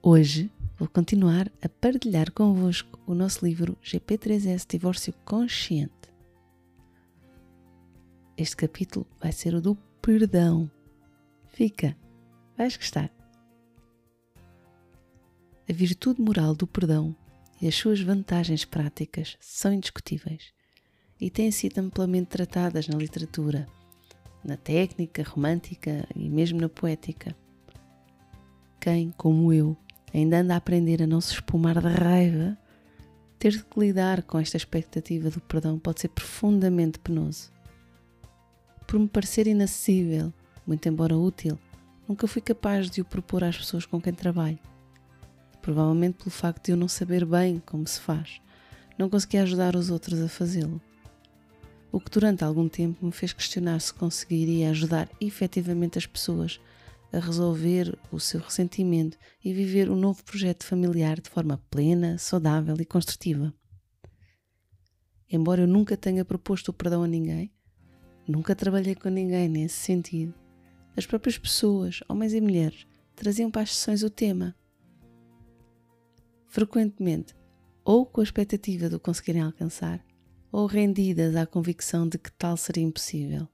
Hoje vou continuar a partilhar convosco o nosso livro GP3S Divórcio Consciente. Este capítulo vai ser o do perdão. Fica, vais gostar. A virtude moral do perdão e as suas vantagens práticas são indiscutíveis e têm sido amplamente tratadas na literatura, na técnica romântica e mesmo na poética. Quem, como eu, ainda anda a aprender a não se espumar de raiva, ter de lidar com esta expectativa do perdão pode ser profundamente penoso. Por me parecer inacessível, muito embora útil, nunca fui capaz de o propor às pessoas com quem trabalho provavelmente pelo facto de eu não saber bem como se faz, não conseguia ajudar os outros a fazê-lo. O que durante algum tempo me fez questionar se conseguiria ajudar efetivamente as pessoas a resolver o seu ressentimento e viver um novo projeto familiar de forma plena, saudável e construtiva. Embora eu nunca tenha proposto o perdão a ninguém, nunca trabalhei com ninguém nesse sentido, as próprias pessoas, homens e mulheres, traziam para as sessões o tema frequentemente ou com a expectativa de o conseguirem alcançar, ou rendidas à convicção de que tal seria impossível.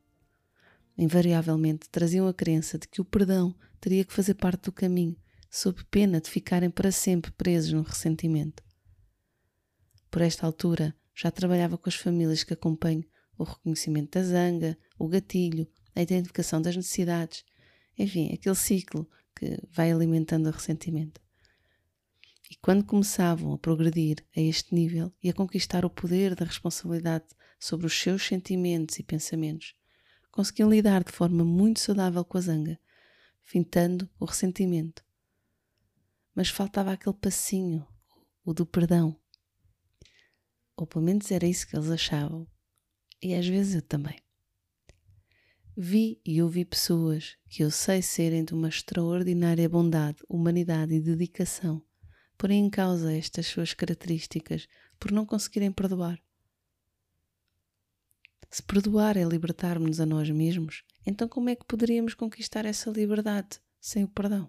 Invariavelmente traziam a crença de que o perdão teria que fazer parte do caminho, sob pena de ficarem para sempre presos no ressentimento. Por esta altura, já trabalhava com as famílias que acompanham o reconhecimento da zanga, o gatilho, a identificação das necessidades, enfim, aquele ciclo que vai alimentando o ressentimento. E quando começavam a progredir a este nível e a conquistar o poder da responsabilidade sobre os seus sentimentos e pensamentos, conseguiam lidar de forma muito saudável com a zanga, fintando o ressentimento. Mas faltava aquele passinho, o do perdão. Ou pelo menos era isso que eles achavam. E às vezes eu também. Vi e ouvi pessoas que eu sei serem de uma extraordinária bondade, humanidade e dedicação porem em causa estas suas características por não conseguirem perdoar. Se perdoar é libertar-nos a nós mesmos, então como é que poderíamos conquistar essa liberdade sem o perdão?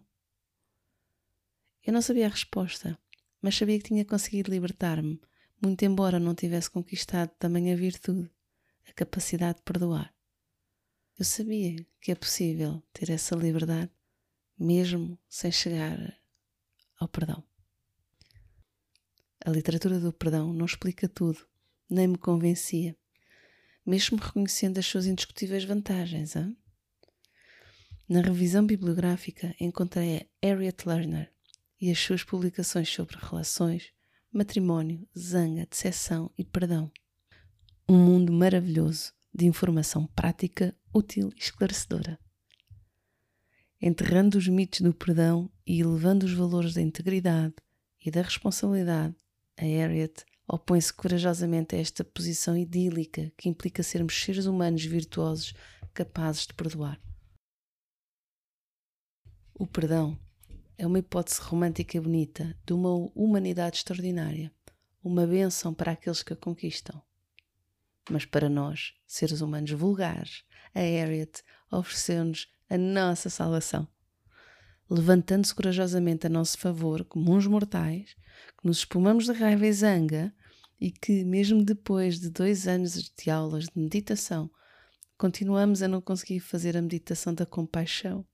Eu não sabia a resposta, mas sabia que tinha conseguido libertar-me, muito embora não tivesse conquistado também a virtude, a capacidade de perdoar. Eu sabia que é possível ter essa liberdade mesmo sem chegar ao perdão. A literatura do perdão não explica tudo, nem me convencia, mesmo reconhecendo as suas indiscutíveis vantagens. Hein? Na revisão bibliográfica encontrei a Harriet Lerner e as suas publicações sobre relações, matrimónio, zanga, decepção e perdão. Um mundo maravilhoso de informação prática, útil e esclarecedora. Enterrando os mitos do perdão e elevando os valores da integridade e da responsabilidade, a Harriet opõe-se corajosamente a esta posição idílica que implica sermos seres humanos virtuosos capazes de perdoar. O perdão é uma hipótese romântica e bonita de uma humanidade extraordinária, uma bênção para aqueles que a conquistam. Mas para nós, seres humanos vulgares, a Harriet ofereceu-nos a nossa salvação levantando-se corajosamente a nosso favor, como uns mortais, que nos espumamos de raiva e zanga e que, mesmo depois de dois anos de aulas de meditação, continuamos a não conseguir fazer a meditação da compaixão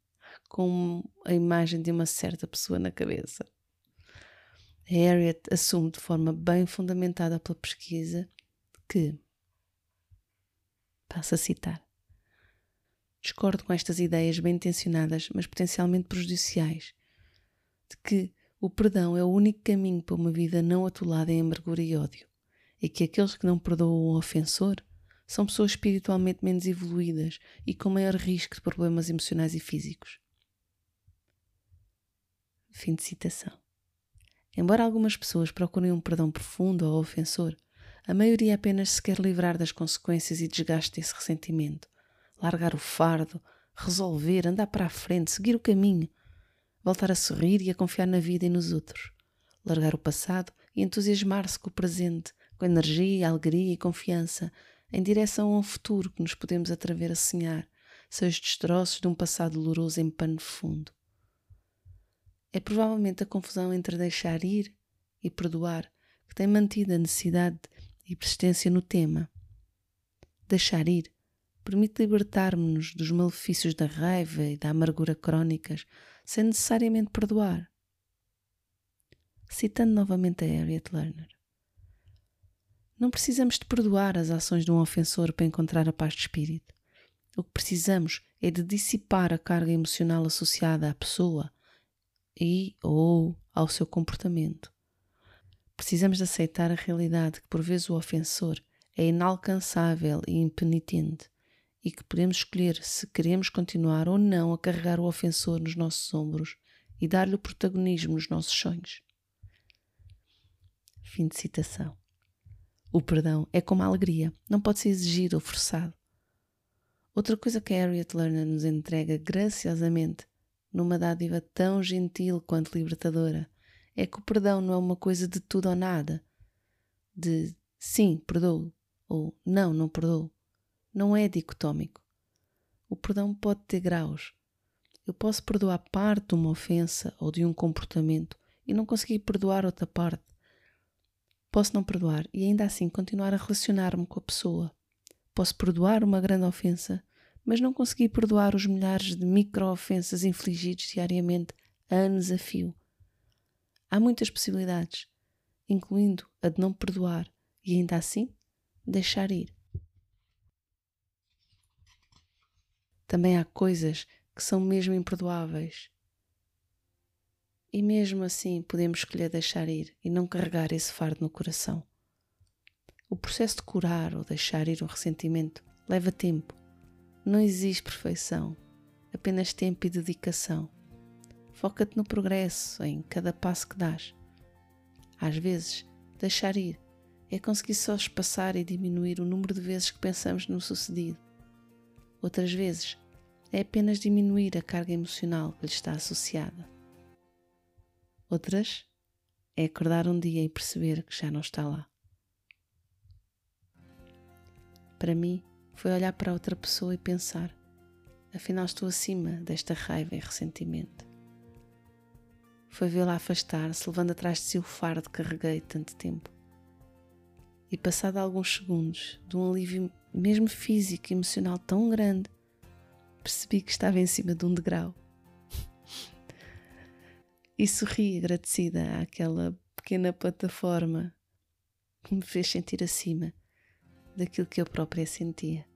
com a imagem de uma certa pessoa na cabeça. A Harriet assume de forma bem fundamentada pela pesquisa que, passo a citar, Discordo com estas ideias bem intencionadas, mas potencialmente prejudiciais, de que o perdão é o único caminho para uma vida não atolada em amargura e ódio, e que aqueles que não perdoam o ofensor são pessoas espiritualmente menos evoluídas e com maior risco de problemas emocionais e físicos. Fim de citação. Embora algumas pessoas procurem um perdão profundo ao ofensor, a maioria apenas se quer livrar das consequências e desgaste desse ressentimento, largar o fardo, resolver, andar para a frente, seguir o caminho, voltar a sorrir e a confiar na vida e nos outros, largar o passado e entusiasmar-se com o presente, com energia, alegria e confiança, em direção a um futuro que nos podemos atrever a sonhar, sem os destroços de um passado doloroso em pano fundo. É provavelmente a confusão entre deixar ir e perdoar que tem mantido a necessidade e persistência no tema. Deixar ir permite libertar-nos dos malefícios da raiva e da amargura crónicas sem necessariamente perdoar. Citando novamente a Harriet Lerner. Não precisamos de perdoar as ações de um ofensor para encontrar a paz de espírito. O que precisamos é de dissipar a carga emocional associada à pessoa e ou ao seu comportamento. Precisamos de aceitar a realidade que por vezes o ofensor é inalcançável e impenitente e que podemos escolher se queremos continuar ou não a carregar o ofensor nos nossos ombros e dar-lhe o protagonismo nos nossos sonhos. Fim de citação. O perdão é como a alegria, não pode ser exigido ou forçado. Outra coisa que a Harriet Lerner nos entrega graciosamente, numa dádiva tão gentil quanto libertadora, é que o perdão não é uma coisa de tudo ou nada, de sim, perdoo, ou não, não perdoo. Não é dicotómico. O perdão pode ter graus. Eu posso perdoar parte de uma ofensa ou de um comportamento e não conseguir perdoar outra parte. Posso não perdoar e ainda assim continuar a relacionar-me com a pessoa. Posso perdoar uma grande ofensa, mas não conseguir perdoar os milhares de micro-ofensas infligidos diariamente, anos a fio. Há muitas possibilidades, incluindo a de não perdoar e ainda assim deixar ir. Também há coisas que são mesmo imperdoáveis. E mesmo assim podemos escolher deixar ir e não carregar esse fardo no coração. O processo de curar ou deixar ir um ressentimento leva tempo. Não existe perfeição, apenas tempo e dedicação. Foca-te no progresso, em cada passo que dás. Às vezes, deixar ir é conseguir só espaçar e diminuir o número de vezes que pensamos no sucedido. Outras vezes, é apenas diminuir a carga emocional que lhe está associada. Outras, é acordar um dia e perceber que já não está lá. Para mim, foi olhar para outra pessoa e pensar: afinal, estou acima desta raiva e ressentimento foi vê-la afastar-se, levando atrás de si o fardo que carreguei tanto tempo. E passado alguns segundos, de um alívio mesmo físico e emocional tão grande, percebi que estava em cima de um degrau. e sorri agradecida àquela pequena plataforma que me fez sentir acima daquilo que eu própria sentia.